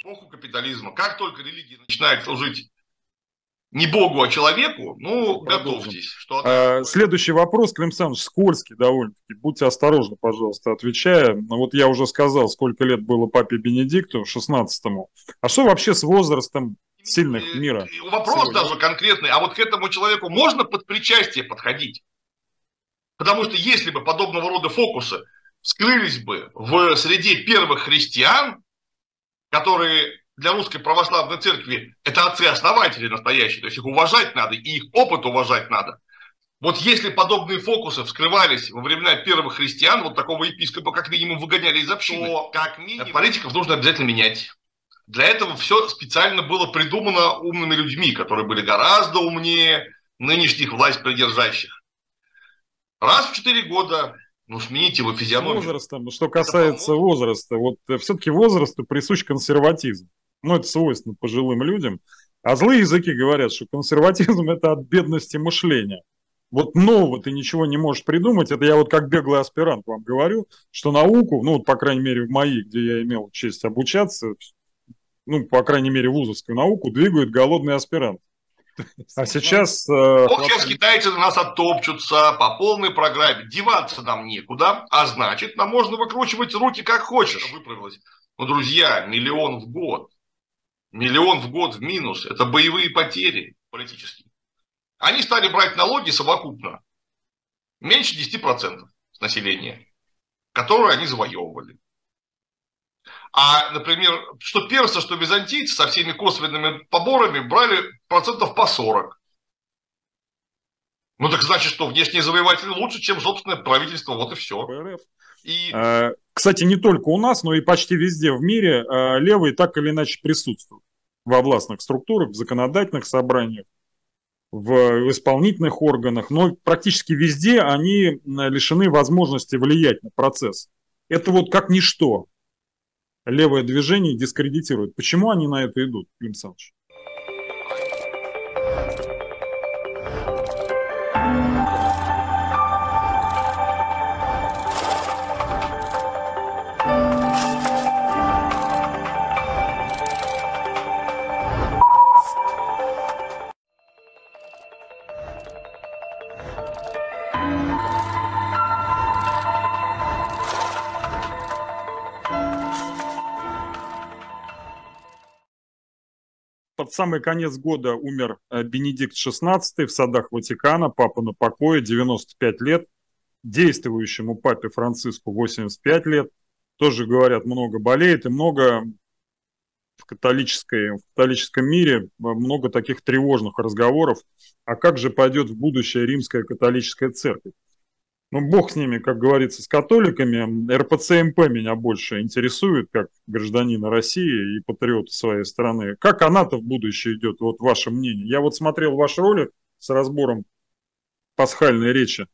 эпоху капитализма, как только религия начинает служить не Богу, а человеку, ну, Продолжим. готовьтесь. Что... А, следующий вопрос, Клим Александрович, скользкий довольно-таки. Будьте осторожны, пожалуйста, отвечая. Ну, вот я уже сказал, сколько лет было папе Бенедикту, 16-му. А что вообще с возрастом сильных мира? Вопрос сегодня? даже конкретный. А вот к этому человеку можно под причастие подходить? Потому что если бы подобного рода фокусы вскрылись бы в среде первых христиан, которые для русской православной церкви это отцы-основатели настоящие, то есть их уважать надо, и их опыт уважать надо. Вот если подобные фокусы вскрывались во времена первых христиан, вот такого епископа как минимум выгоняли из общины, то как минимум политиков нужно обязательно менять. Для этого все специально было придумано умными людьми, которые были гораздо умнее нынешних власть придержащих. Раз в четыре года ну, смените его физиономию. Возрастом, что касается возраста, вот э, все-таки возрасту присущ консерватизм. Ну, это свойственно пожилым людям. А злые языки говорят, что консерватизм – это от бедности мышления. Вот нового ты ничего не можешь придумать. Это я вот как беглый аспирант вам говорю, что науку, ну, по крайней мере, в моей, где я имел честь обучаться, ну, по крайней мере, вузовскую науку, двигают голодные аспиранты. А сейчас... Э, Ох, сейчас китайцы на нас оттопчутся по полной программе. Деваться нам некуда, а значит, нам можно выкручивать руки как хочешь. Выправилось. Но, друзья, миллион в год. Миллион в год в минус. Это боевые потери политические. Они стали брать налоги совокупно. Меньше 10% с населения, которые они завоевывали. А, например, что персы, что византийцы со всеми косвенными поборами брали процентов по 40. Ну так значит, что внешние завоеватели лучше, чем собственное правительство, вот и все. И... А, кстати, не только у нас, но и почти везде в мире а, левые так или иначе присутствуют во властных структурах, в законодательных собраниях, в исполнительных органах, но практически везде они лишены возможности влиять на процесс. Это вот как ничто левое движение дискредитирует. Почему они на это идут, Клим Александрович? Под самый конец года умер э, Бенедикт XVI в садах Ватикана, папа на покое, 95 лет. Действующему папе Франциску 85 лет. Тоже, говорят, много болеет и много в, католической, в католическом мире э, много таких тревожных разговоров. А как же пойдет в будущее римская католическая церковь? Ну, бог с ними, как говорится, с католиками. РПЦМП меня больше интересует, как гражданина России и патриота своей страны. Как она-то в будущее идет, вот ваше мнение? Я вот смотрел ваш ролик с разбором пасхальной речи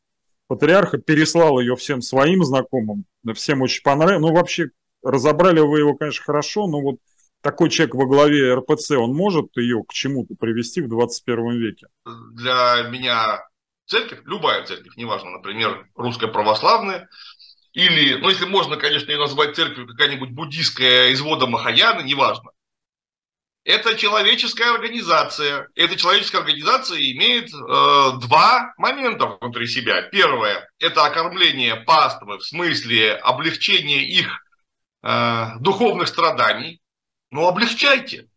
патриарха, переслал ее всем своим знакомым, всем очень понравилось. Ну, вообще, разобрали вы его, конечно, хорошо, но вот такой человек во главе РПЦ, он может ее к чему-то привести в 21 веке? Для меня церковь, любая церковь, неважно, например, русская православная, или, ну, если можно, конечно, ее назвать церковью какая-нибудь буддийская извода Махаяна, неважно. Это человеческая организация. Эта человеческая организация имеет э, два момента внутри себя. Первое – это окормление паствы, в смысле облегчения их э, духовных страданий. Ну, облегчайте.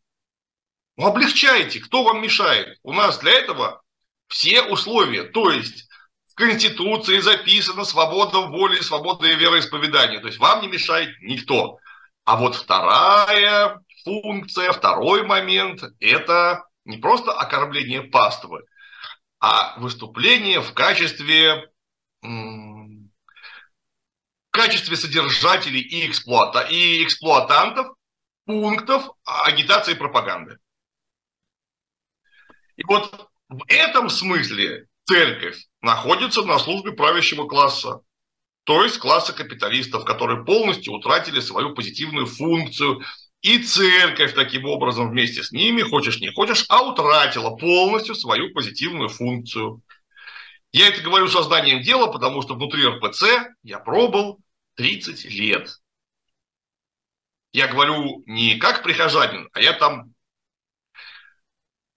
Ну, облегчайте. Кто вам мешает? У нас для этого все условия. То есть в Конституции записана свобода воли, свобода вероисповедания. То есть вам не мешает никто. А вот вторая функция, второй момент – это не просто окормление паствы, а выступление в качестве, в качестве содержателей и, эксплуата, и эксплуатантов пунктов агитации и пропаганды. И вот в этом смысле церковь находится на службе правящего класса, то есть класса капиталистов, которые полностью утратили свою позитивную функцию. И церковь таким образом вместе с ними, хочешь не хочешь, а утратила полностью свою позитивную функцию. Я это говорю сознанием дела, потому что внутри РПЦ я пробыл 30 лет. Я говорю не как прихожанин, а я там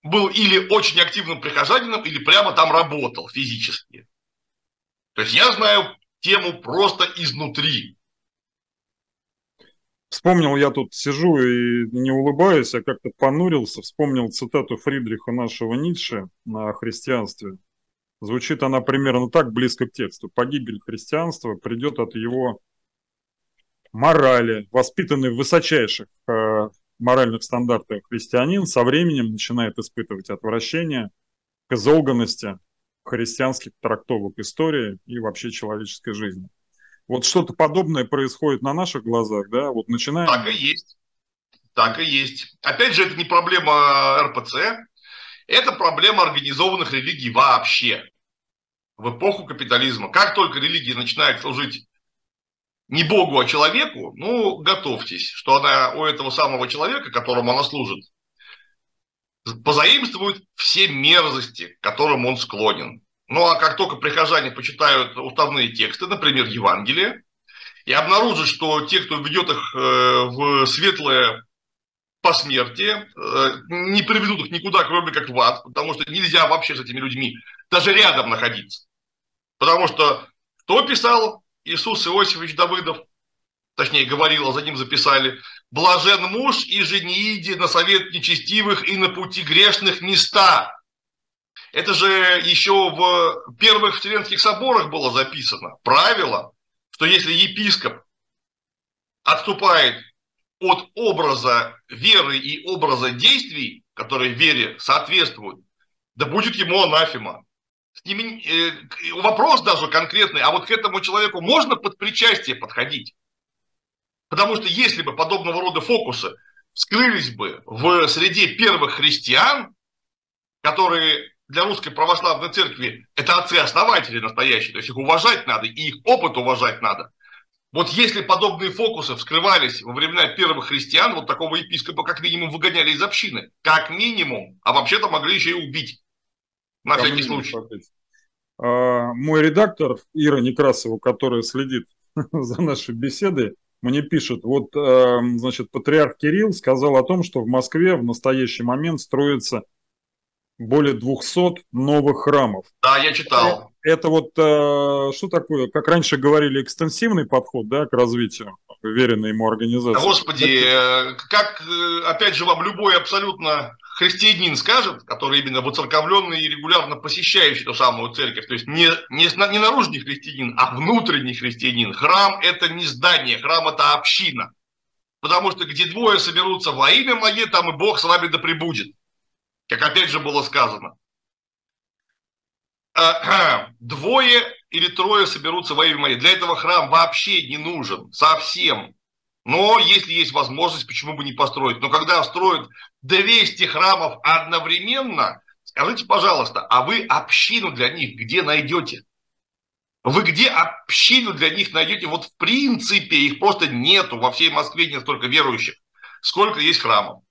был или очень активным прихожанином, или прямо там работал физически. То есть я знаю тему просто изнутри. Вспомнил, я тут сижу и не улыбаюсь, а как-то понурился, вспомнил цитату Фридриха нашего Ницше на христианстве. Звучит она примерно так, близко к тексту. Погибель христианства придет от его морали, воспитанный в высочайших э, моральных стандартах христианин, со временем начинает испытывать отвращение к изолганности христианских трактовок истории и вообще человеческой жизни. Вот что-то подобное происходит на наших глазах, да? Вот начинаем... Так и есть. Так и есть. Опять же, это не проблема РПЦ, это проблема организованных религий вообще. В эпоху капитализма. Как только религия начинает служить не Богу, а человеку, ну, готовьтесь, что она у этого самого человека, которому она служит, позаимствует все мерзости, к которым он склонен. Ну а как только прихожане почитают уставные тексты, например, Евангелие, и обнаружат, что те, кто ведет их э, в светлое посмертие, э, не приведут их никуда, кроме как в ад, потому что нельзя вообще с этими людьми даже рядом находиться. Потому что кто писал Иисус Иосифович Давыдов, точнее говорил, а за ним записали, «Блажен муж и женииди на совет нечестивых и на пути грешных места». Это же еще в первых Вселенских соборах было записано. Правило, что если епископ отступает от образа веры и образа действий, которые вере соответствуют, да будет ему анафема. С ними, э, вопрос даже конкретный, а вот к этому человеку можно под причастие подходить? Потому что если бы подобного рода фокусы вскрылись бы в среде первых христиан, которые для русской православной церкви это отцы-основатели настоящие, то есть их уважать надо, и их опыт уважать надо. Вот если подобные фокусы вскрывались во времена первых христиан, вот такого епископа как минимум выгоняли из общины. Как минимум. А вообще-то могли еще и убить. На всякий случай. А, мой редактор Ира Некрасова, которая следит за нашей беседой, мне пишет, вот, а, значит, патриарх Кирилл сказал о том, что в Москве в настоящий момент строится более 200 новых храмов. Да, я читал. Это, вот э, что такое, как раньше говорили, экстенсивный подход да, к развитию веренной ему организации? Господи, это... как, э, опять же, вам любой абсолютно христианин скажет, который именно воцерковленный и регулярно посещающий ту самую церковь, то есть не, не, не наружный христианин, а внутренний христианин. Храм – это не здание, храм – это община. Потому что где двое соберутся во имя мое, там и Бог с вами да пребудет как опять же было сказано, э, двое или трое соберутся во имя мое. Для этого храм вообще не нужен, совсем. Но если есть возможность, почему бы не построить? Но когда строят 200 храмов одновременно, скажите, пожалуйста, а вы общину для них где найдете? Вы где общину для них найдете? Вот в принципе их просто нету. Во всей Москве нет столько верующих, сколько есть храмов.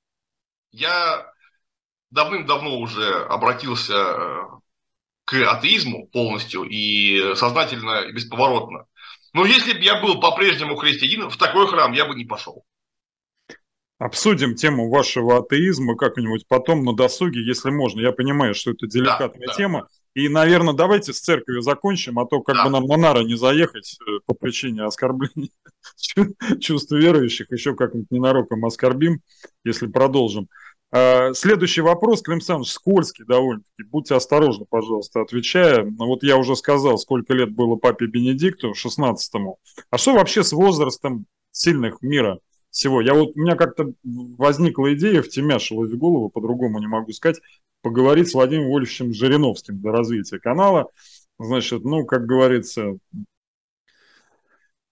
Я давным-давно уже обратился э, к атеизму полностью и сознательно и бесповоротно. Но если бы я был по-прежнему христианином, в такой храм я бы не пошел. Обсудим тему вашего атеизма как-нибудь потом на досуге, если можно. Я понимаю, что это деликатная да, тема. Да. И, наверное, давайте с церковью закончим, а то как да. бы нам на нары не заехать э, по причине оскорбления чувств верующих, еще как-нибудь ненароком оскорбим, если продолжим. А, следующий вопрос, Клим Александрович, скользкий довольно-таки. Будьте осторожны, пожалуйста, отвечая. Ну, вот я уже сказал, сколько лет было папе Бенедикту, 16-му. А что вообще с возрастом сильных мира всего? Я вот, у меня как-то возникла идея, втемяшилась в голову, по-другому не могу сказать, поговорить с Владимиром Вольфовичем Жириновским для развития канала. Значит, ну, как говорится,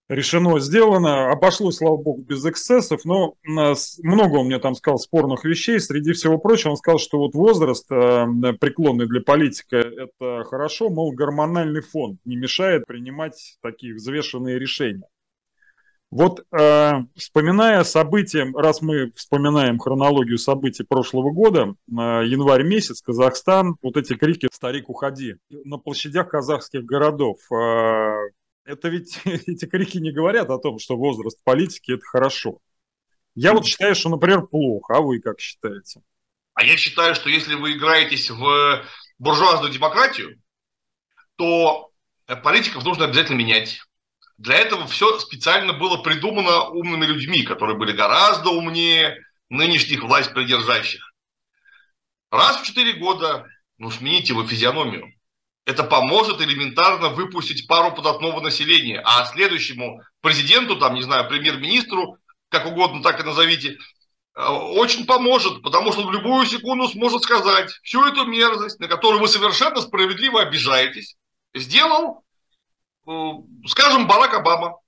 решено, сделано. Обошлось, слава богу, без эксцессов, но много он мне там сказал спорных вещей. Среди всего прочего он сказал, что вот возраст э, преклонный для политика – это хорошо, мол, гормональный фон не мешает принимать такие взвешенные решения. Вот э, вспоминая события, раз мы вспоминаем хронологию событий прошлого года, э, январь месяц, Казахстан, вот эти крики «Старик, уходи!» на площадях казахских городов, э, это ведь эти крики не говорят о том, что возраст политики – это хорошо. Я вот считаю, что, например, плохо, а вы как считаете? А я считаю, что если вы играетесь в буржуазную демократию, то политиков нужно обязательно менять. Для этого все специально было придумано умными людьми, которые были гораздо умнее нынешних власть придержащих. Раз в четыре года, ну, смените его физиономию. Это поможет элементарно выпустить пару податного населения, а следующему президенту, там, не знаю, премьер-министру, как угодно так и назовите, э, очень поможет, потому что в любую секунду сможет сказать всю эту мерзость, на которую вы совершенно справедливо обижаетесь, сделал, э, скажем, Барак Обама.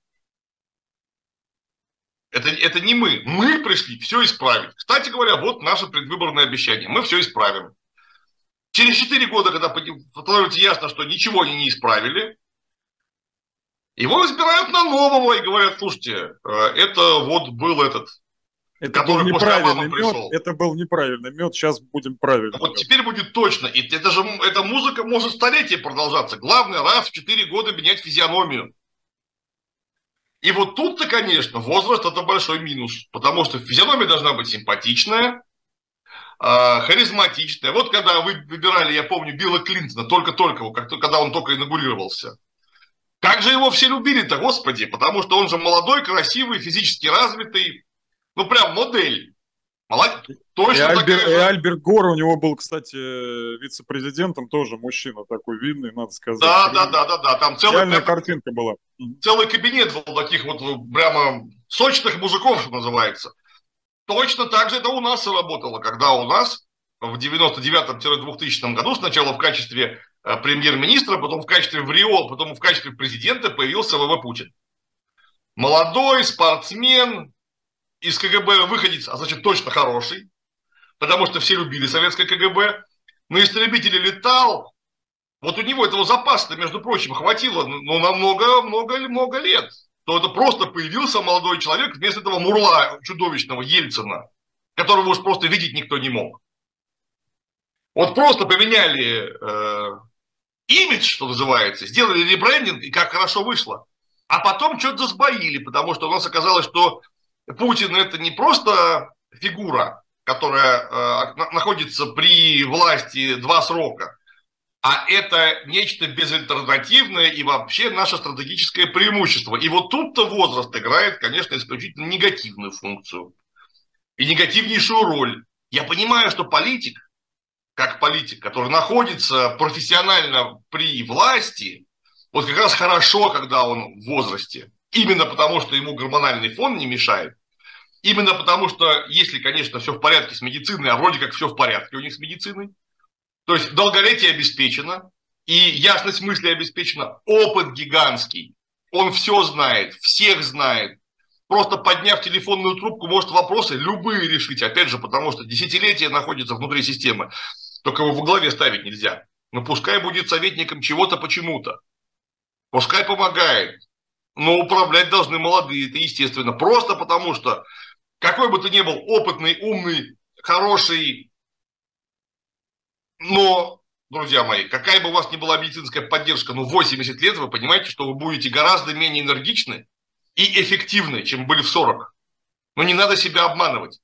Это, это не мы. Мы пришли все исправить. Кстати говоря, вот наше предвыборное обещание. Мы все исправим. Через 4 года, когда становится ясно, что ничего они не исправили, его избирают на нового и говорят, слушайте, э, это вот был этот, это который был неправильный мед, пришел. Это был неправильный мед, сейчас будем правильно. Вот теперь будет точно. И это же, эта музыка может столетие продолжаться. Главное, раз в 4 года менять физиономию. И вот тут-то, конечно, возраст это большой минус, потому что физиономия должна быть симпатичная, харизматичная. Вот когда вы выбирали, я помню, Билла Клинтона, только-только, когда он только инаугурировался. Как же его все любили-то, господи, потому что он же молодой, красивый, физически развитый, ну прям модель. Молодец. Точно и, Альбер, же. и Альберт Гор у него был, кстати, вице-президентом, тоже мужчина такой видный, надо сказать. Да, да, да, да, да. Там целая прям, картинка была. Целый кабинет был таких вот прямо сочных мужиков, что называется. Точно так же это у нас и работало, когда у нас в 99-2000 году сначала в качестве э, премьер-министра, потом в качестве вриол, потом в качестве президента появился ВВ Путин. Молодой спортсмен, из КГБ выходец, а значит точно хороший, потому что все любили советское КГБ, на истребителе летал, вот у него этого запаса, между прочим, хватило ну, на много-много-много лет. То это просто появился молодой человек вместо этого мурла чудовищного Ельцина, которого уж просто видеть никто не мог. Вот просто поменяли э, имидж, что называется, сделали ребрендинг, и как хорошо вышло. А потом что-то сбоили, потому что у нас оказалось, что Путин это не просто фигура, которая э, находится при власти два срока, а это нечто безальтернативное и вообще наше стратегическое преимущество. И вот тут-то возраст играет, конечно, исключительно негативную функцию и негативнейшую роль. Я понимаю, что политик, как политик, который находится профессионально при власти, вот как раз хорошо, когда он в возрасте, именно потому, что ему гормональный фон не мешает, Именно потому, что если, конечно, все в порядке с медициной, а вроде как все в порядке у них с медициной, то есть долголетие обеспечено, и ясность мысли обеспечена, опыт гигантский, он все знает, всех знает, просто подняв телефонную трубку, может вопросы любые решить, опять же, потому что десятилетия находится внутри системы, только его во главе ставить нельзя. Но пускай будет советником чего-то почему-то, пускай помогает, но управлять должны молодые, это естественно, просто потому что какой бы ты ни был опытный, умный, хороший, но, друзья мои, какая бы у вас ни была медицинская поддержка, ну 80 лет, вы понимаете, что вы будете гораздо менее энергичны и эффективны, чем были в 40. Но не надо себя обманывать.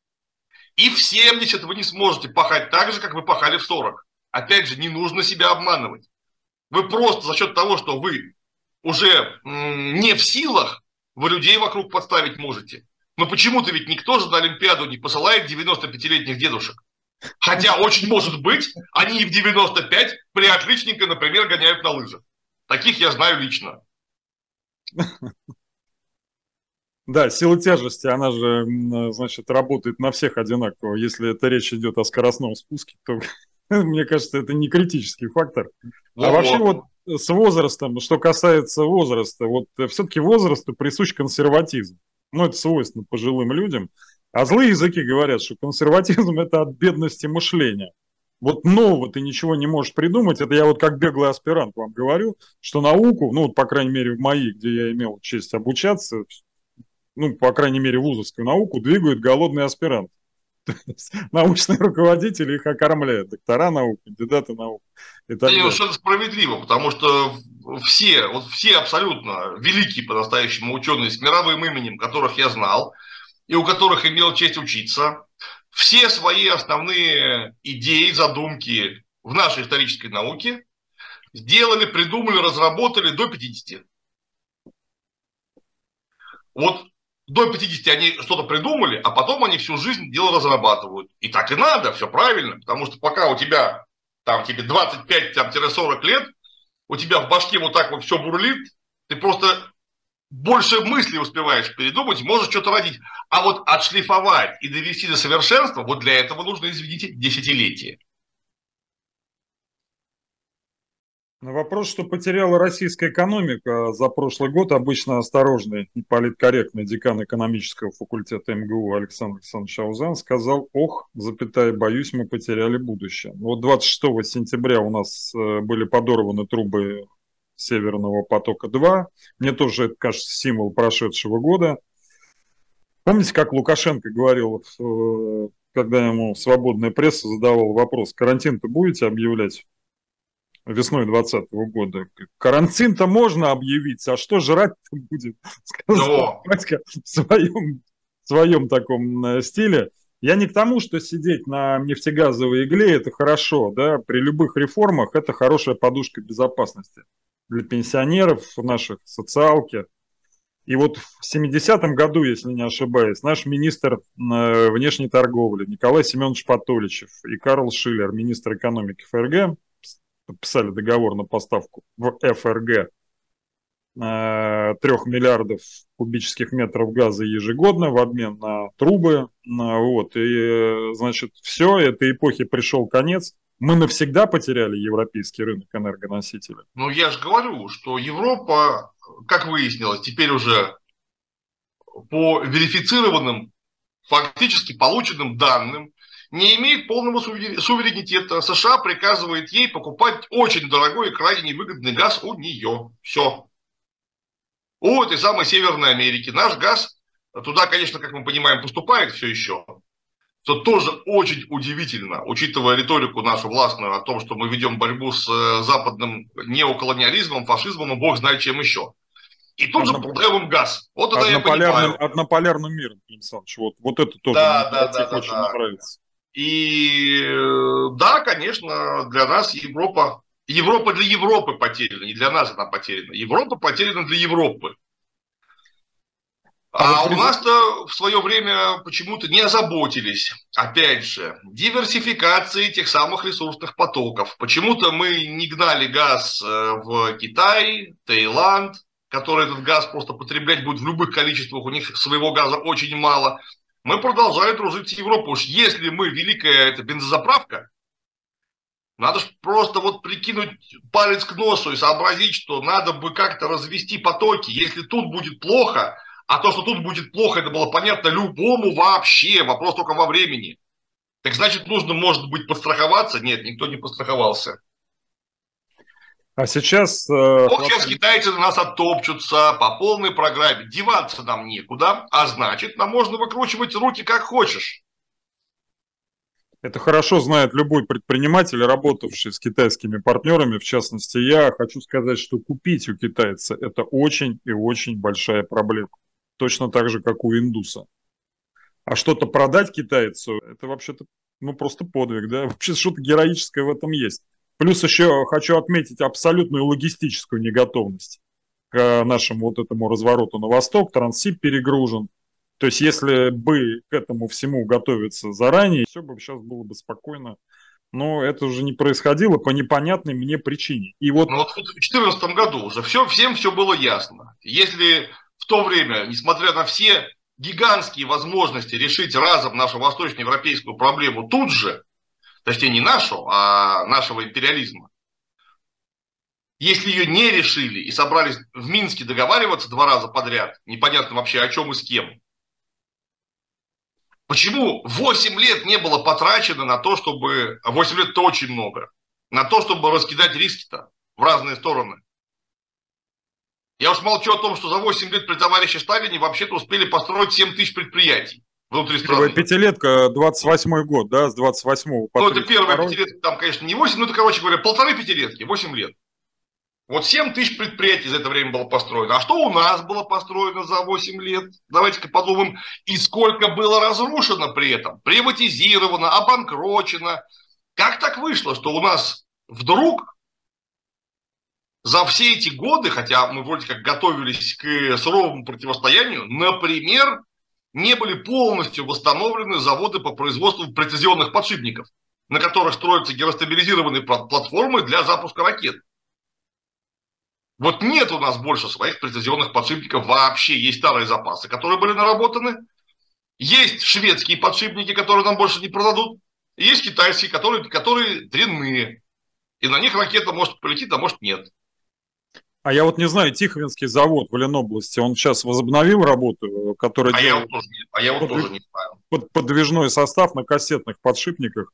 И в 70 вы не сможете пахать так же, как вы пахали в 40. Опять же, не нужно себя обманывать. Вы просто за счет того, что вы уже не в силах, вы людей вокруг подставить можете. Но почему-то ведь никто же на Олимпиаду не посылает 95-летних дедушек. Хотя очень может быть, они и в 95 при отличненько, например, гоняют на лыжах. Таких я знаю лично. Да, сила тяжести, она же, значит, работает на всех одинаково. Если это речь идет о скоростном спуске, то, мне кажется, это не критический фактор. А вообще вот с возрастом, что касается возраста, вот все-таки возрасту присущ консерватизм. Ну, это свойственно пожилым людям. А злые языки говорят, что консерватизм – это от бедности мышления. Вот нового ты ничего не можешь придумать. Это я вот как беглый аспирант вам говорю, что науку, ну, по крайней мере, в моей, где я имел честь обучаться, ну, по крайней мере, вузовскую науку двигают голодные аспиранты. Научные руководители их окормляют, доктора наук, кандидаты наук. И так да, совершенно справедливо, потому что все, вот все абсолютно великие по-настоящему ученые с мировым именем, которых я знал, и у которых имел честь учиться, все свои основные идеи, задумки в нашей исторической науке сделали, придумали, разработали до 50. Вот до 50 они что-то придумали, а потом они всю жизнь дело разрабатывают. И так и надо, все правильно, потому что пока у тебя там тебе 25-40 лет, у тебя в башке вот так вот все бурлит, ты просто больше мыслей успеваешь передумать, можешь что-то родить. А вот отшлифовать и довести до совершенства, вот для этого нужно, извините, десятилетия. На вопрос, что потеряла российская экономика за прошлый год, обычно осторожный и политкорректный декан экономического факультета МГУ Александр Александрович Аузан сказал, ох, запятая, боюсь, мы потеряли будущее. Вот 26 сентября у нас э, были подорваны трубы Северного потока-2. Мне тоже это кажется символ прошедшего года. Помните, как Лукашенко говорил, э, когда ему свободная пресса задавала вопрос, карантин-то будете объявлять? весной 2020 года. Карантин-то можно объявить, а что жрать-то будет? Сказал Васька в своем, в своем таком э, стиле. Я не к тому, что сидеть на нефтегазовой игле – это хорошо, да, при любых реформах это хорошая подушка безопасности для пенсионеров наших, социалки. И вот в 70-м году, если не ошибаюсь, наш министр э, внешней торговли Николай Семенович Патоличев и Карл Шиллер, министр экономики ФРГ, подписали договор на поставку в ФРГ э, трех миллиардов кубических метров газа ежегодно в обмен на трубы. Вот. И, значит, все, этой эпохи пришел конец. Мы навсегда потеряли европейский рынок энергоносителей. Ну, я же говорю, что Европа, как выяснилось, теперь уже по верифицированным, фактически полученным данным, не имеет полного суверенитета. США приказывает ей покупать очень дорогой и крайне невыгодный газ у нее. Все. У этой самой Северной Америки. Наш газ туда, конечно, как мы понимаем, поступает все еще. Что тоже очень удивительно, учитывая риторику нашу властную о том, что мы ведем борьбу с э, западным неоколониализмом, фашизмом и бог знает чем еще. И тут Одно... же продаем газ. Вот это я понимаю. Однополярным миром, Александр Вот, вот это тоже да, да, да, да, очень да. нравится. И э, да, конечно, для нас Европа, Европа для Европы потеряна, не для нас она потеряна. Европа потеряна для Европы. А, а у нас-то в свое время почему-то не озаботились, опять же, диверсификацией тех самых ресурсных потоков. Почему-то мы не гнали газ э, в Китай, Таиланд, который этот газ просто потреблять будет в любых количествах, у них своего газа очень мало – мы продолжаем дружить с Европой. Уж если мы великая эта бензозаправка, надо же просто вот прикинуть палец к носу и сообразить, что надо бы как-то развести потоки. Если тут будет плохо, а то, что тут будет плохо, это было понятно любому вообще, вопрос только во времени. Так значит, нужно, может быть, подстраховаться? Нет, никто не подстраховался. А сейчас... Э, Ох, сейчас китайцы на нас оттопчутся по полной программе. Деваться нам некуда, а значит, нам можно выкручивать руки как хочешь. Это хорошо знает любой предприниматель, работавший с китайскими партнерами. В частности, я хочу сказать, что купить у китайца – это очень и очень большая проблема. Точно так же, как у индуса. А что-то продать китайцу – это вообще-то ну, просто подвиг, да? Вообще что-то героическое в этом есть. Плюс еще хочу отметить абсолютную логистическую неготовность к нашему вот этому развороту на восток. Трансип перегружен. То есть, если бы к этому всему готовиться заранее, все бы сейчас было бы спокойно. Но это уже не происходило по непонятной мне причине. И вот... Ну, вот в 2014 году уже все, всем все было ясно. Если в то время, несмотря на все гигантские возможности решить разом нашу восточноевропейскую проблему тут же, точнее не нашу, а нашего империализма, если ее не решили и собрались в Минске договариваться два раза подряд, непонятно вообще о чем и с кем, почему 8 лет не было потрачено на то, чтобы... 8 лет это очень много. На то, чтобы раскидать риски-то в разные стороны. Я уж молчу о том, что за 8 лет при товарище Сталине вообще-то успели построить 7 тысяч предприятий внутри страны. Пятилетка, 28-й год, да, с 28-го по Ну, это первая пятилетка, там, конечно, не 8, ну, это, короче говоря, полторы пятилетки, 8 лет. Вот 7 тысяч предприятий за это время было построено. А что у нас было построено за 8 лет? Давайте-ка подумаем. И сколько было разрушено при этом? Приватизировано, обанкрочено. Как так вышло, что у нас вдруг за все эти годы, хотя мы вроде как готовились к суровому противостоянию, например, не были полностью восстановлены заводы по производству прецизионных подшипников, на которых строятся геростабилизированные платформы для запуска ракет. Вот нет у нас больше своих прецизионных подшипников вообще. Есть старые запасы, которые были наработаны. Есть шведские подшипники, которые нам больше не продадут. есть китайские, которые, которые дрянные. И на них ракета может полететь, а может нет. А я вот не знаю, Тихвинский завод в Ленобласти, он сейчас возобновил работу, которая а я вот тоже, а я вот подвиж... тоже не знаю. Под, подвижной состав на кассетных подшипниках.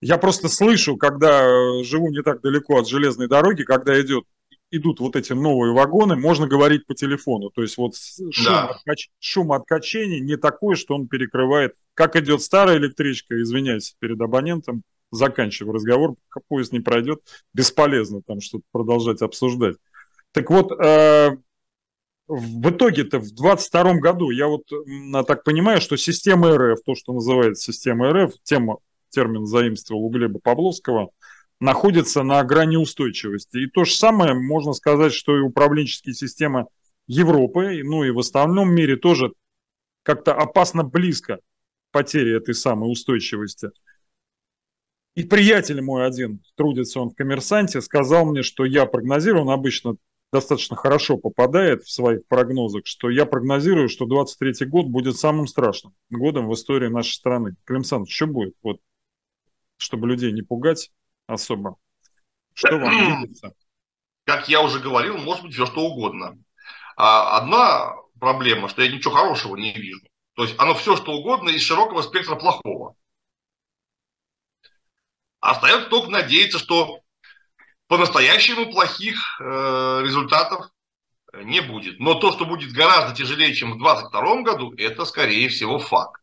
Я просто слышу, когда э, живу не так далеко от железной дороги, когда идет, идут вот эти новые вагоны, можно говорить по телефону. То есть вот шум, да. от, кач... шум от качений не такой, что он перекрывает. Как идет старая электричка, извиняюсь перед абонентом, заканчиваю разговор, поезд не пройдет, бесполезно там что-то продолжать обсуждать. Так вот, э, в итоге-то в 22 году, я вот так понимаю, что система РФ, то, что называется система РФ, тема, термин заимствовал у Глеба Павловского, находится на грани устойчивости. И то же самое можно сказать, что и управленческие системы Европы, ну и в остальном мире тоже как-то опасно близко потери этой самой устойчивости. И приятель мой один, трудится он в коммерсанте, сказал мне, что я прогнозирую, он обычно достаточно хорошо попадает в своих прогнозах, что я прогнозирую, что 23 год будет самым страшным годом в истории нашей страны. Клим Саныч, что будет? Вот, чтобы людей не пугать особо. Что вам видится? Как я уже говорил, может быть все что угодно. А одна проблема, что я ничего хорошего не вижу. То есть оно все что угодно из широкого спектра плохого. Остается только надеяться, что по-настоящему плохих э, результатов не будет. Но то, что будет гораздо тяжелее, чем в 2022 году, это, скорее всего, факт.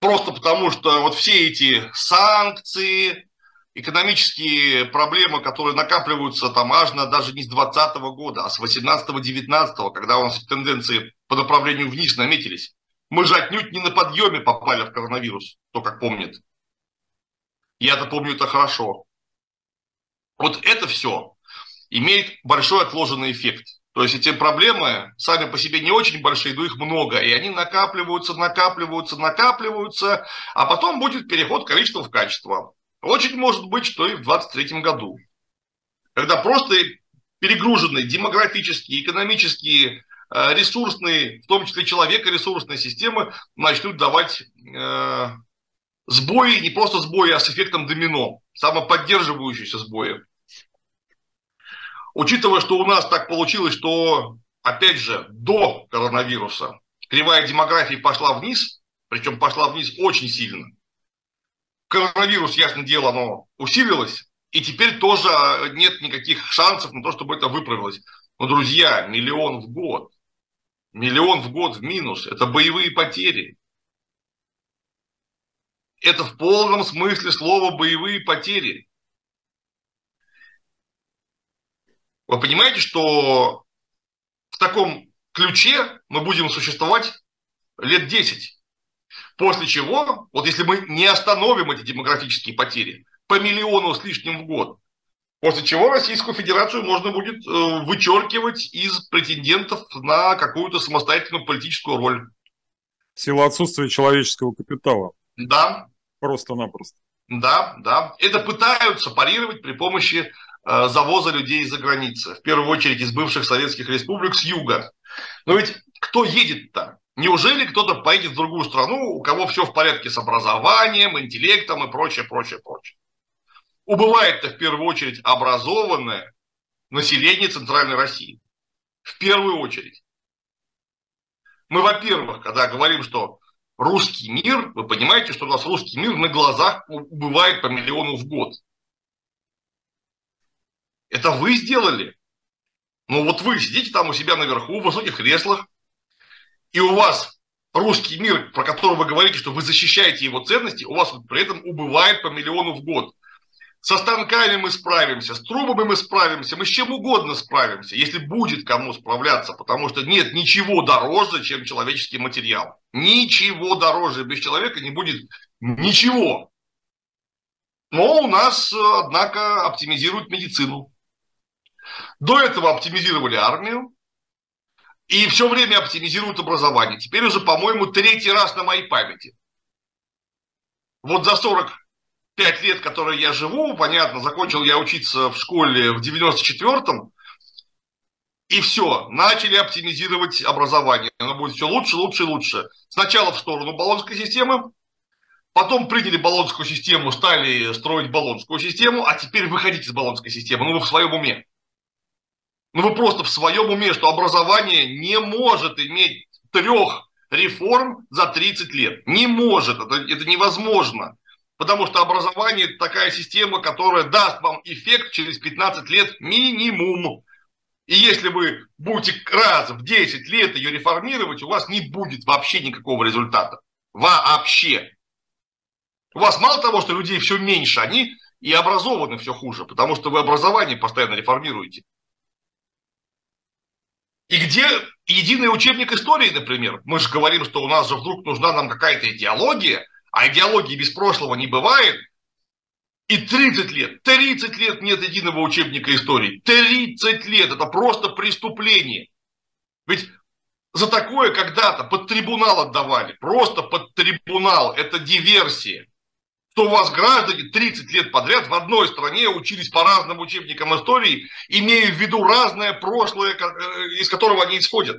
Просто потому, что вот все эти санкции, экономические проблемы, которые накапливаются там аж на даже не с 2020 года, а с 18-19, когда у нас тенденции по направлению вниз наметились. Мы же отнюдь не на подъеме попали в коронавирус, кто как помнит. Я-то помню это хорошо. Вот это все имеет большой отложенный эффект. То есть эти проблемы сами по себе не очень большие, но их много, и они накапливаются, накапливаются, накапливаются, а потом будет переход количества в качество. Очень может быть, что и в 2023 году, когда просто перегруженные демографические, экономические, э, ресурсные, в том числе человекоресурсные системы начнут давать э, сбои, не просто сбои, а с эффектом домино, самоподдерживающиеся сбои. Учитывая, что у нас так получилось, что, опять же, до коронавируса кривая демографии пошла вниз, причем пошла вниз очень сильно. Коронавирус, ясно дело, оно усилилось, и теперь тоже нет никаких шансов на то, чтобы это выправилось. Но, друзья, миллион в год, миллион в год в минус, это боевые потери. Это в полном смысле слова боевые потери. Вы понимаете, что в таком ключе мы будем существовать лет 10. После чего, вот если мы не остановим эти демографические потери по миллиону с лишним в год, после чего Российскую Федерацию можно будет э, вычеркивать из претендентов на какую-то самостоятельную политическую роль. В отсутствия человеческого капитала. Да. Просто-напросто. Да, да. Это пытаются парировать при помощи Э, завоза людей из-за границы, в первую очередь из бывших советских республик с юга. Но ведь кто едет-то? Неужели кто-то поедет в другую страну, у кого все в порядке с образованием, интеллектом и прочее, прочее, прочее? Убывает-то в первую очередь образованное население Центральной России. В первую очередь. Мы, во-первых, когда говорим, что русский мир, вы понимаете, что у нас русский мир на глазах убывает по миллиону в год. Это вы сделали. Ну вот вы сидите там у себя наверху в высоких креслах, и у вас русский мир, про который вы говорите, что вы защищаете его ценности, у вас при этом убывает по миллиону в год. Со станками мы справимся, с трубами мы справимся, мы с чем угодно справимся, если будет кому справляться, потому что нет ничего дороже, чем человеческий материал. Ничего дороже без человека не будет ничего. Но у нас, однако, оптимизируют медицину. До этого оптимизировали армию, и все время оптимизируют образование. Теперь уже, по-моему, третий раз на моей памяти. Вот за 45 лет, которые я живу, понятно, закончил я учиться в школе в 94-м, и все, начали оптимизировать образование. Оно будет все лучше, лучше и лучше. Сначала в сторону баллонской системы, потом приняли баллонскую систему, стали строить баллонскую систему, а теперь выходите из баллонской системы. Ну вы в своем уме. Ну вы просто в своем уме, что образование не может иметь трех реформ за 30 лет. Не может, это, это невозможно. Потому что образование это такая система, которая даст вам эффект через 15 лет минимум. И если вы будете раз в 10 лет ее реформировать, у вас не будет вообще никакого результата. Вообще. У вас мало того, что людей все меньше, они и образованы все хуже, потому что вы образование постоянно реформируете. И где единый учебник истории, например? Мы же говорим, что у нас же вдруг нужна нам какая-то идеология, а идеологии без прошлого не бывает. И 30 лет, 30 лет нет единого учебника истории. 30 лет, это просто преступление. Ведь за такое когда-то под трибунал отдавали, просто под трибунал, это диверсия что у вас граждане 30 лет подряд в одной стране учились по разным учебникам истории, имея в виду разное прошлое, э, из которого они исходят.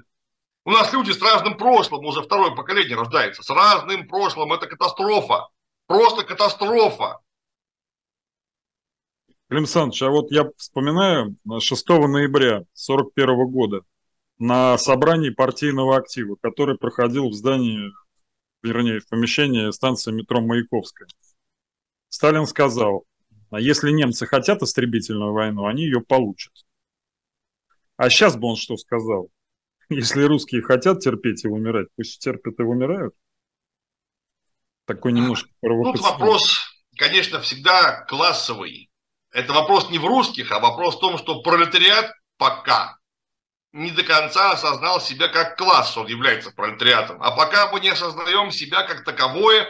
У нас люди с разным прошлым, уже второе поколение рождается, с разным прошлым. Это катастрофа. Просто катастрофа. Клим Александрович, а вот я вспоминаю 6 ноября 1941 года на собрании партийного актива, который проходил в здании, вернее, в помещении станции метро Маяковская. Сталин сказал, а если немцы хотят истребительную войну, они ее получат. А сейчас бы он что сказал? Если русские хотят терпеть и умирать, пусть терпят и умирают. Такой немножко Тут вопрос, конечно, всегда классовый. Это вопрос не в русских, а вопрос в том, что пролетариат пока не до конца осознал себя как класс, он является пролетариатом. А пока мы не осознаем себя как таковое,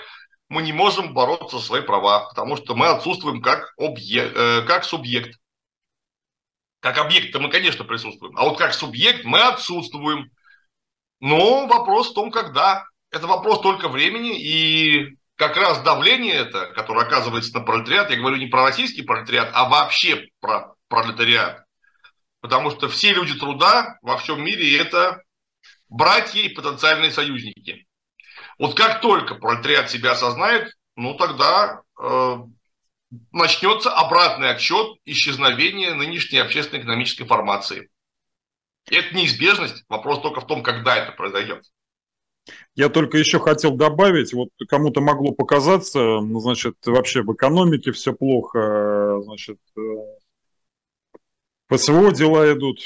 мы не можем бороться за свои права, потому что мы отсутствуем как, объект, э, как субъект. Как объект-то мы, конечно, присутствуем, а вот как субъект мы отсутствуем. Но вопрос в том, когда. Это вопрос только времени, и как раз давление это, которое оказывается на пролетариат, я говорю не про российский пролетариат, а вообще про пролетариат. Потому что все люди труда во всем мире это братья и потенциальные союзники. Вот как только пролетариат себя осознает, ну тогда э, начнется обратный отчет исчезновения нынешней общественно-экономической формации. И это неизбежность, вопрос только в том, когда это произойдет. Я только еще хотел добавить, вот кому-то могло показаться, ну, значит, вообще в экономике все плохо, значит, э, ПСО дела идут,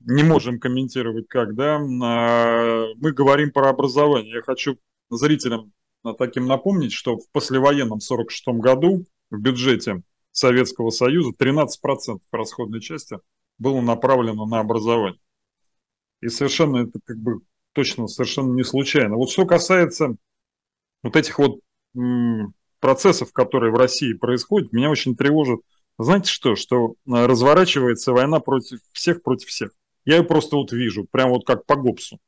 не можем комментировать как, да, а мы говорим про образование. Я хочу зрителям таким напомнить, что в послевоенном 46 году в бюджете Советского Союза 13% расходной части было направлено на образование. И совершенно это как бы точно совершенно не случайно. Вот что касается вот этих вот процессов, которые в России происходят, меня очень тревожит. Знаете что? Что а, разворачивается война против всех против всех. Я ее просто вот вижу, прям вот как по ГОПСу.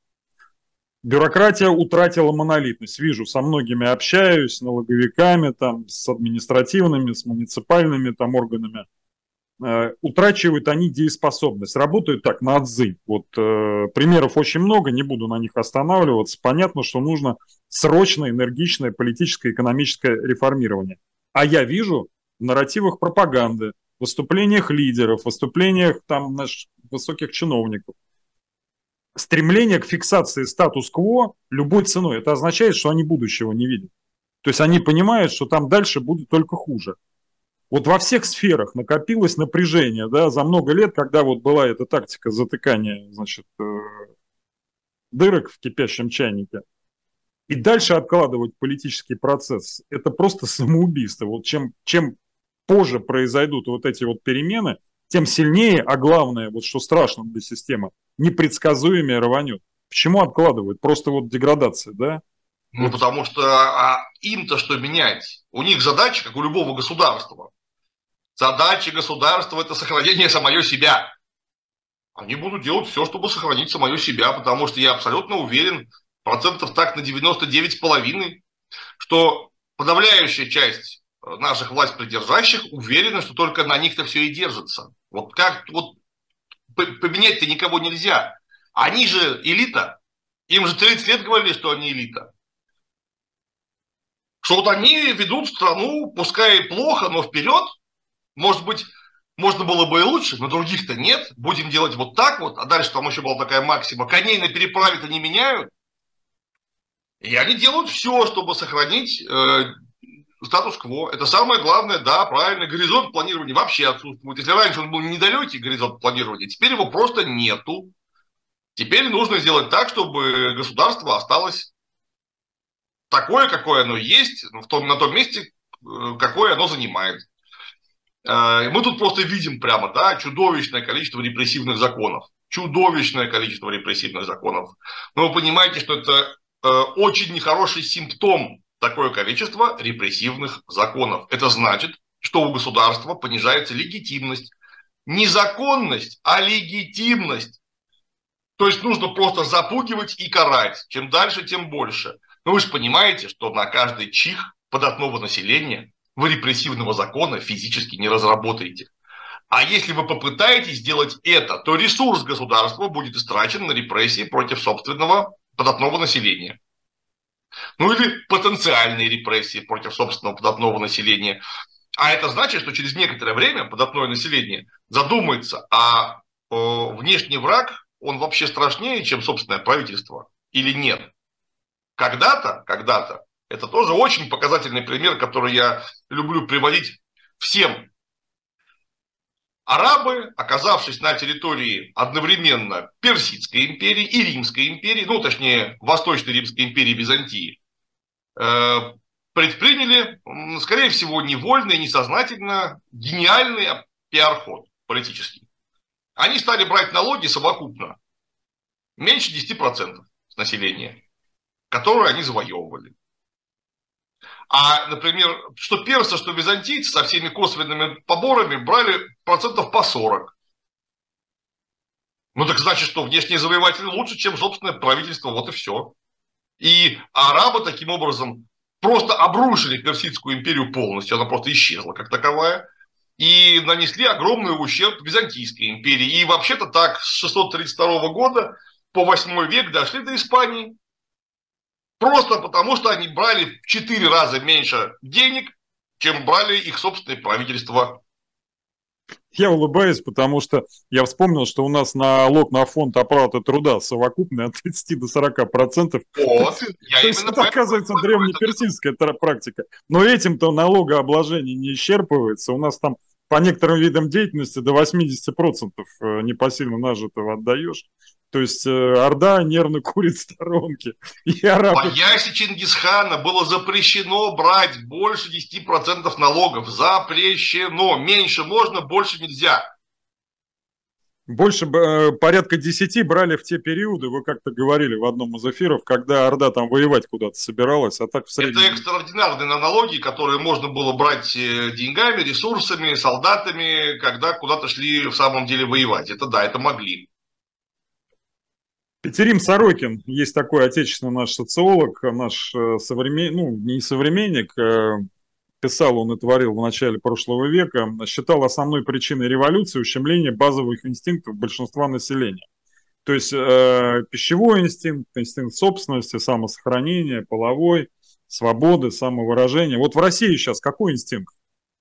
Бюрократия утратила монолитность. Вижу, со многими общаюсь, с налоговиками, там, с административными, с муниципальными там, органами. Э, утрачивают они дееспособность. Работают так на отзыв. Вот э, примеров очень много, не буду на них останавливаться. Понятно, что нужно срочное, энергичное политическое, экономическое реформирование. А я вижу в нарративах пропаганды, выступлениях лидеров, выступлениях там, наш, высоких чиновников – стремление к фиксации статус-кво любой ценой. Это означает, что они будущего не видят. То есть они понимают, что там дальше будет только хуже. Вот во всех сферах накопилось напряжение, да, за много лет, когда вот была эта тактика затыкания, значит, э, дырок в кипящем чайнике. И дальше откладывать политический процесс, это просто самоубийство. Вот чем, чем позже произойдут вот эти вот перемены, тем сильнее, а главное, вот что страшно для системы, непредсказуемее рванет. Почему откладывают? Просто вот деградация, да? Ну, потому что а им-то что менять? У них задача, как у любого государства. Задача государства – это сохранение самое себя. Они будут делать все, чтобы сохранить самое себя, потому что я абсолютно уверен, процентов так на 99,5, что подавляющая часть наших власть придержащих уверены, что только на них-то все и держится. Вот как вот поменять-то никого нельзя. Они же элита. Им же 30 лет говорили, что они элита. Что вот они ведут страну, пускай и плохо, но вперед. Может быть, можно было бы и лучше, но других-то нет. Будем делать вот так вот. А дальше там еще была такая максима. Коней на переправе-то не меняют. И они делают все, чтобы сохранить э, статус-кво. Это самое главное, да, правильно. Горизонт планирования вообще отсутствует. Если раньше он был недалекий горизонт планирования, теперь его просто нету. Теперь нужно сделать так, чтобы государство осталось такое, какое оно есть, в том, на том месте, э, какое оно занимает. Э, мы тут просто видим прямо, да, чудовищное количество репрессивных законов. Чудовищное количество репрессивных законов. Но вы понимаете, что это э, очень нехороший симптом такое количество репрессивных законов. Это значит, что у государства понижается легитимность. Не законность, а легитимность. То есть нужно просто запугивать и карать. Чем дальше, тем больше. Но вы же понимаете, что на каждый чих податного населения вы репрессивного закона физически не разработаете. А если вы попытаетесь сделать это, то ресурс государства будет истрачен на репрессии против собственного податного населения. Ну или потенциальные репрессии против собственного податного населения. А это значит, что через некоторое время податное население задумается, а э, внешний враг, он вообще страшнее, чем собственное правительство или нет. Когда-то, когда-то, это тоже очень показательный пример, который я люблю приводить всем Арабы, оказавшись на территории одновременно Персидской империи и Римской империи, ну, точнее, Восточной Римской империи Византии, э, предприняли, скорее всего, невольно и несознательно гениальный пиар-ход политический. Они стали брать налоги совокупно меньше 10% с населения, которые они завоевывали. А, например, что персы, что византийцы со всеми косвенными поборами брали процентов по 40. Ну так значит, что внешние завоеватели лучше, чем собственное правительство, вот и все. И арабы таким образом просто обрушили Персидскую империю полностью, она просто исчезла как таковая, и нанесли огромный ущерб Византийской империи. И вообще-то так с 632 года по 8 век дошли до Испании. Просто потому, что они брали в 4 раза меньше денег, чем брали их собственные правительства. Я улыбаюсь, потому что я вспомнил, что у нас налог на фонд оплаты труда совокупный от 30 до 40 процентов. Вот, я То есть это, оказывается, древнеперсидская практика. Но этим-то налогообложение не исчерпывается. У нас там по некоторым видам деятельности до 80% э, непосильно нажитого отдаешь. То есть э, Орда нервно курит сторонки. Арабы... По ясе Чингисхана было запрещено брать больше 10% налогов. Запрещено. Меньше можно, больше нельзя. Больше э, порядка 10 брали в те периоды, вы как-то говорили в одном из эфиров, когда Орда там воевать куда-то собиралась, а так в среднем... Это экстраординарные налоги, которые можно было брать э, деньгами, ресурсами, солдатами, когда куда-то шли в самом деле воевать. Это да, это могли. Петерим Сорокин, есть такой отечественный наш социолог, наш э, современник, ну, не современник, писал он и творил в начале прошлого века, считал основной причиной революции ущемление базовых инстинктов большинства населения. То есть э, пищевой инстинкт, инстинкт собственности, самосохранения, половой, свободы, самовыражения. Вот в России сейчас какой инстинкт?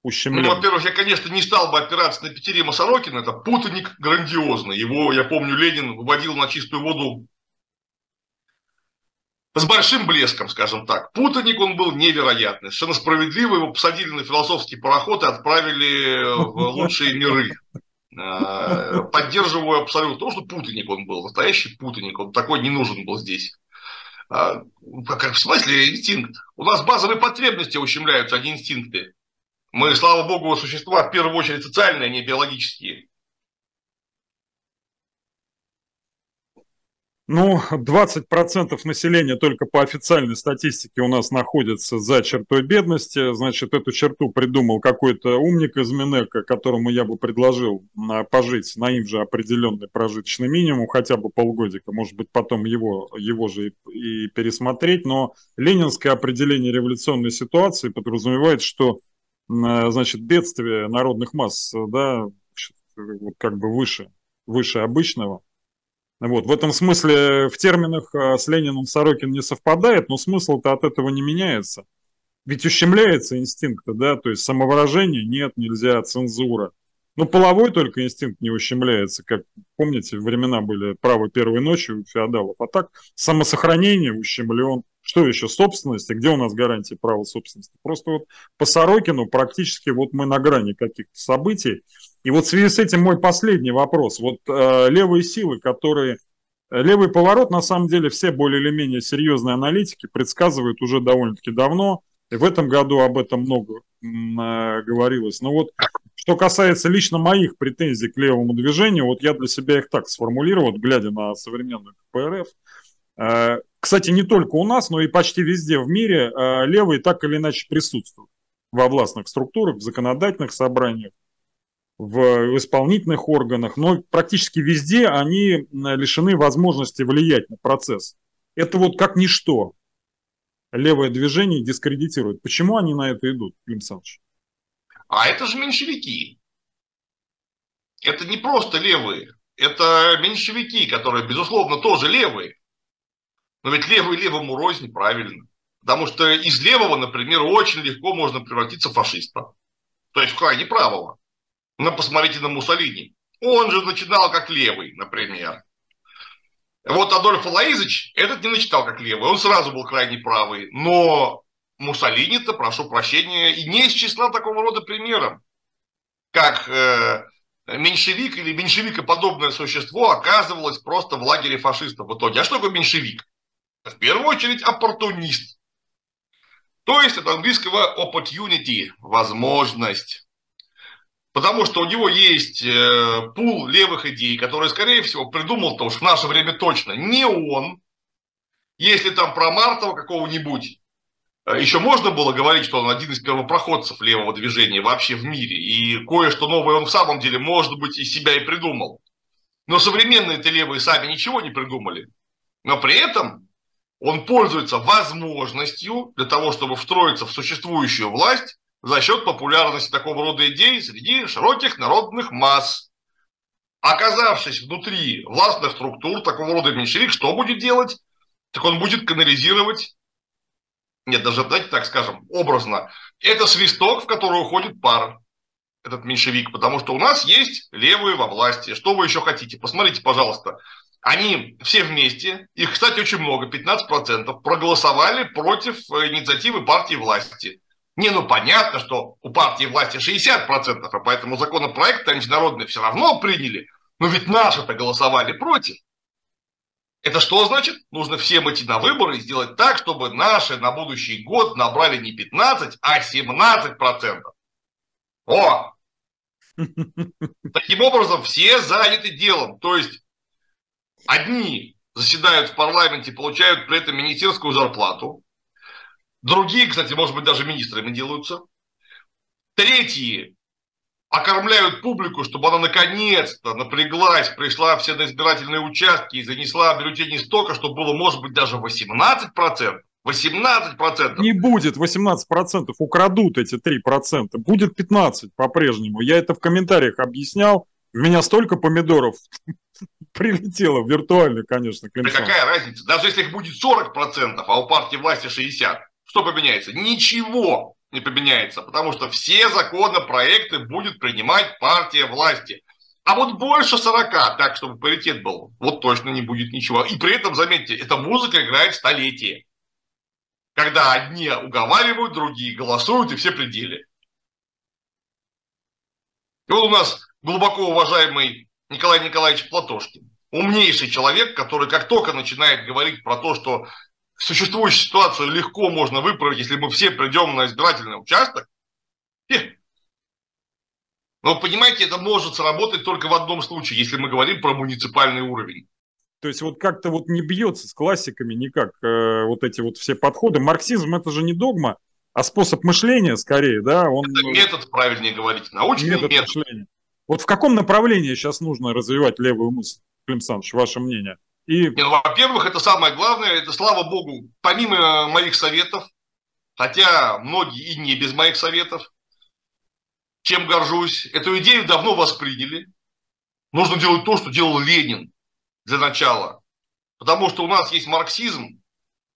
ущемлен. Ну, во-первых, я, конечно, не стал бы опираться на Петерима Сорокина, это путаник грандиозный. Его, я помню, Ленин выводил на чистую воду с большим блеском, скажем так. Путаник он был невероятный. Совершенно справедливо его посадили на философский пароход и отправили в лучшие миры. А, поддерживаю абсолютно то, что путаник он был, настоящий путаник. Он такой не нужен был здесь. А, как в смысле инстинкт? У нас базовые потребности ущемляются, а не инстинкты. Мы, слава богу, существа в первую очередь социальные, а не биологические. Ну, 20% населения только по официальной статистике у нас находится за чертой бедности. Значит, эту черту придумал какой-то умник из Минека, которому я бы предложил пожить на им же определенный прожиточный минимум, хотя бы полгодика, может быть, потом его, его же и, и пересмотреть. Но ленинское определение революционной ситуации подразумевает, что значит, бедствие народных масс, да, как бы выше, выше обычного, вот. В этом смысле в терминах э, с Лениным Сорокин не совпадает, но смысл-то от этого не меняется. Ведь ущемляется инстинкт, да, то есть самовыражение нет, нельзя, цензура. Ну, половой только инстинкт не ущемляется, как, помните, времена были право первой ночи у феодалов. А так самосохранение ущемлен. Что еще? Собственность. Где у нас гарантия права собственности? Просто вот по Сорокину практически вот мы на грани каких-то событий. И вот в связи с этим мой последний вопрос. Вот э, левые силы, которые... Э, левый поворот, на самом деле, все более или менее серьезные аналитики предсказывают уже довольно-таки давно. И в этом году об этом много э, говорилось. Но вот что касается лично моих претензий к левому движению, вот я для себя их так сформулировал, глядя на современную КПРФ. Э, кстати, не только у нас, но и почти везде в мире э, левые так или иначе присутствуют во властных структурах, в законодательных собраниях в исполнительных органах, но практически везде они лишены возможности влиять на процесс. Это вот как ничто левое движение дискредитирует. Почему они на это идут, Клим Саныч? А это же меньшевики. Это не просто левые. Это меньшевики, которые, безусловно, тоже левые. Но ведь левый левому рознь правильно. Потому что из левого, например, очень легко можно превратиться в фашиста. То есть в крайне правого. Ну, посмотрите на Муссолини. Он же начинал как левый, например. Вот Адольф Лаизович этот не начитал как левый, он сразу был крайне правый. Но Муссолини-то, прошу прощения, и не из числа такого рода примеров, как э, меньшевик или меньшевикоподобное существо оказывалось просто в лагере фашистов в итоге. А что такое меньшевик? В первую очередь оппортунист. То есть от английского opportunity – возможность. Потому что у него есть э, пул левых идей, которые, скорее всего, придумал-то уж в наше время точно не он. Если там про Мартова какого-нибудь э, еще можно было говорить, что он один из первопроходцев левого движения вообще в мире, и кое-что новое он в самом деле, может быть, из себя и придумал. Но современные-то левые сами ничего не придумали. Но при этом он пользуется возможностью для того, чтобы встроиться в существующую власть, за счет популярности такого рода идей среди широких народных масс. Оказавшись внутри властных структур такого рода меньшевик, что будет делать? Так он будет канализировать, нет, даже, давайте так скажем, образно, это свисток, в который уходит пар, этот меньшевик, потому что у нас есть левые во власти. Что вы еще хотите? Посмотрите, пожалуйста. Они все вместе, их, кстати, очень много, 15%, проголосовали против инициативы партии власти. Не, ну понятно, что у партии власти 60%, а поэтому законопроект антинародный все равно приняли. Но ведь наши-то голосовали против. Это что значит? Нужно всем идти на выборы и сделать так, чтобы наши на будущий год набрали не 15, а 17%. О! Таким образом, все заняты делом. То есть, одни заседают в парламенте, получают при этом министерскую зарплату, Другие, кстати, может быть, даже министрами делаются. Третьи окормляют публику, чтобы она наконец-то напряглась, пришла все на избирательные участки и занесла бюллетени столько, чтобы было, может быть, даже 18%. 18%. Не будет 18%, украдут эти 3%. Будет 15% по-прежнему. Я это в комментариях объяснял. В меня столько помидоров прилетело, виртуально, конечно. Да какая разница? Даже если их будет 40%, а у партии власти 60%, что поменяется? Ничего не поменяется, потому что все законопроекты будет принимать партия власти. А вот больше 40, так, чтобы паритет был, вот точно не будет ничего. И при этом, заметьте, эта музыка играет столетие. Когда одни уговаривают, другие голосуют, и все пределы. И вот у нас глубоко уважаемый Николай Николаевич Платошкин. Умнейший человек, который как только начинает говорить про то, что существующую ситуацию легко можно выправить, если мы все придем на избирательный участок. Но, понимаете, это может сработать только в одном случае, если мы говорим про муниципальный уровень. То есть вот как-то вот не бьется с классиками никак э, вот эти вот все подходы. Марксизм это же не догма, а способ мышления скорее, да? Он... Это метод, правильнее говорить, научный метод. метод. Мышления. Вот в каком направлении сейчас нужно развивать левую мысль, Клим Саныч, ваше мнение? И... Ну, во-первых, это самое главное, это, слава богу, помимо моих советов, хотя многие и не без моих советов, чем горжусь, эту идею давно восприняли. Нужно делать то, что делал Ленин для начала. Потому что у нас есть марксизм,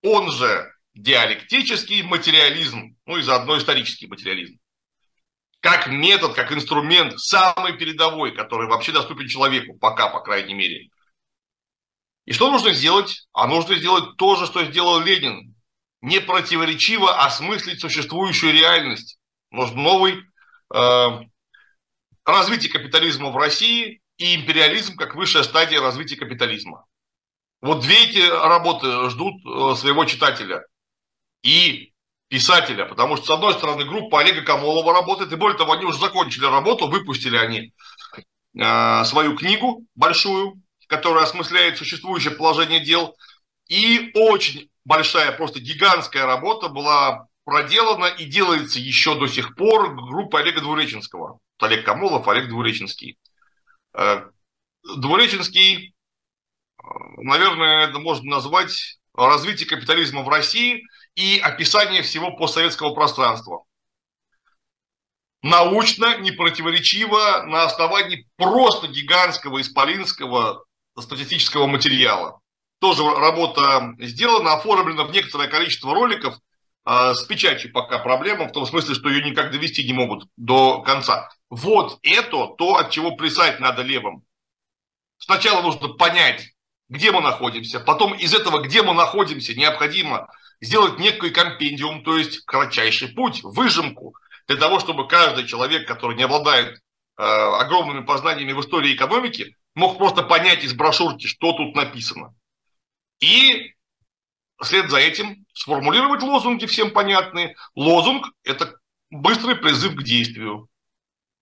он же диалектический материализм, ну и заодно исторический материализм. Как метод, как инструмент самый передовой, который вообще доступен человеку, пока, по крайней мере. И что нужно сделать? А нужно сделать то же, что сделал Ленин. Не противоречиво осмыслить существующую реальность. Нужен новый э, развитие капитализма в России и империализм как высшая стадия развития капитализма. Вот две эти работы ждут э, своего читателя и писателя, потому что, с одной стороны, группа Олега Камолова работает, и более того, они уже закончили работу, выпустили они э, свою книгу большую, которая осмысляет существующее положение дел, и очень большая, просто гигантская работа была проделана и делается еще до сих пор группа Олега Двуреченского. Олег Камолов, Олег Двуреченский. Э, Двуреченский, э, наверное, это можно назвать развитие капитализма в России и описание всего постсоветского пространства. Научно, непротиворечиво, на основании просто гигантского исполинского статистического материала. Тоже работа сделана, оформлена в некоторое количество роликов, э, с печатью пока проблема, в том смысле, что ее никак довести не могут до конца. Вот это то, от чего плясать надо левым. Сначала нужно понять, где мы находимся, потом из этого, где мы находимся, необходимо сделать некий компендиум, то есть кратчайший путь, выжимку, для того, чтобы каждый человек, который не обладает э, огромными познаниями в истории экономики, мог просто понять из брошюрки, что тут написано. И вслед за этим сформулировать лозунги всем понятные. Лозунг – это быстрый призыв к действию.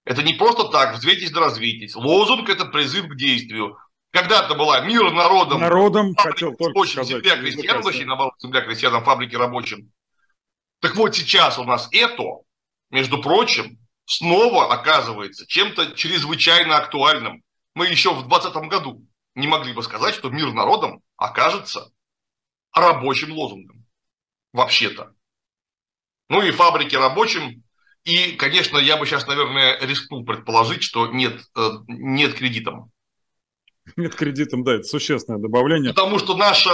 Это не просто так, взвейтесь да развейтесь. Лозунг – это призыв к действию. Когда-то была мир народом. Народом, хотел только рабочим, сказать. Земля крестьян, наоборот, земля крестьянам, фабрики рабочим. Так вот, сейчас у нас это, между прочим, снова оказывается чем-то чрезвычайно актуальным. Мы еще в 2020 году не могли бы сказать, что мир народом окажется рабочим лозунгом. Вообще-то. Ну и фабрики рабочим и, конечно, я бы сейчас, наверное, рискнул предположить, что нет, э, нет кредитом. Нет кредитом, да, это существенное добавление. Потому что наше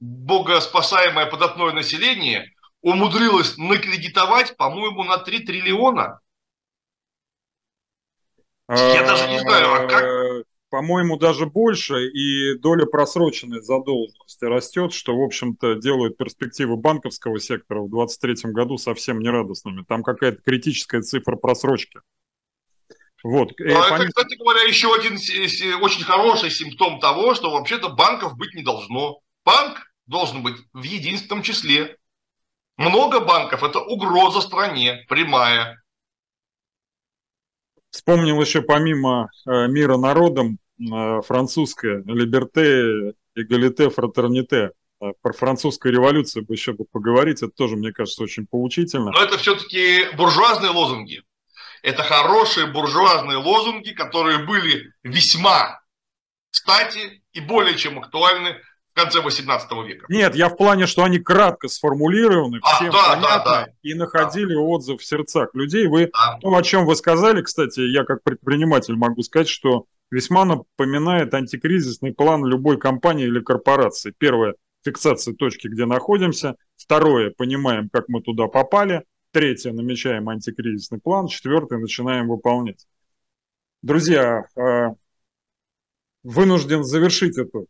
богоспасаемое податное население умудрилось накредитовать, по-моему, на 3 триллиона. Я даже не знаю, а как, по-моему, даже больше, и доля просроченной задолженности растет, что, в общем-то, делает перспективы банковского сектора в 2023 году совсем нерадостными. Там какая-то критическая цифра просрочки. Вот. А это, Пон... кстати говоря, еще один очень хороший симптом того, что вообще-то банков быть не должно. Банк должен быть в единственном числе. Много банков – это угроза стране, прямая. Вспомнил еще помимо э, мира народом э, французское «Либерте, эгалите, фратерните». Э, про французскую революцию бы еще поговорить, это тоже, мне кажется, очень поучительно. Но это все-таки буржуазные лозунги. Это хорошие буржуазные лозунги, которые были весьма кстати и более чем актуальны в конце 18 века. Нет, я в плане, что они кратко сформулированы, а, всем да, понятно, да, да. и находили да. отзыв в сердцах людей. Вы, да. то, о чем вы сказали, кстати, я как предприниматель могу сказать, что весьма напоминает антикризисный план любой компании или корпорации. Первое – фиксация точки, где находимся. Второе – понимаем, как мы туда попали. Третье – намечаем антикризисный план. Четвертое – начинаем выполнять. Друзья, а, вынужден завершить эту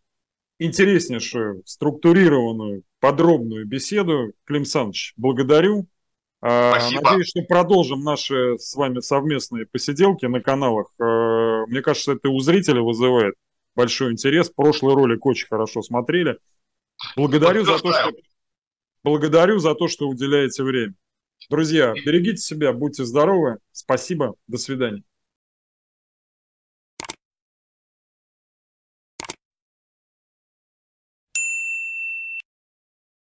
интереснейшую, структурированную, подробную беседу. Клим Саныч, благодарю. А, Спасибо. Надеюсь, что продолжим наши с вами совместные посиделки на каналах. А, мне кажется, это у зрителя вызывает большой интерес. Прошлый ролик очень хорошо смотрели. Благодарю за то, что благодарю за то, что уделяете время. Друзья, берегите себя, будьте здоровы. Спасибо. До свидания.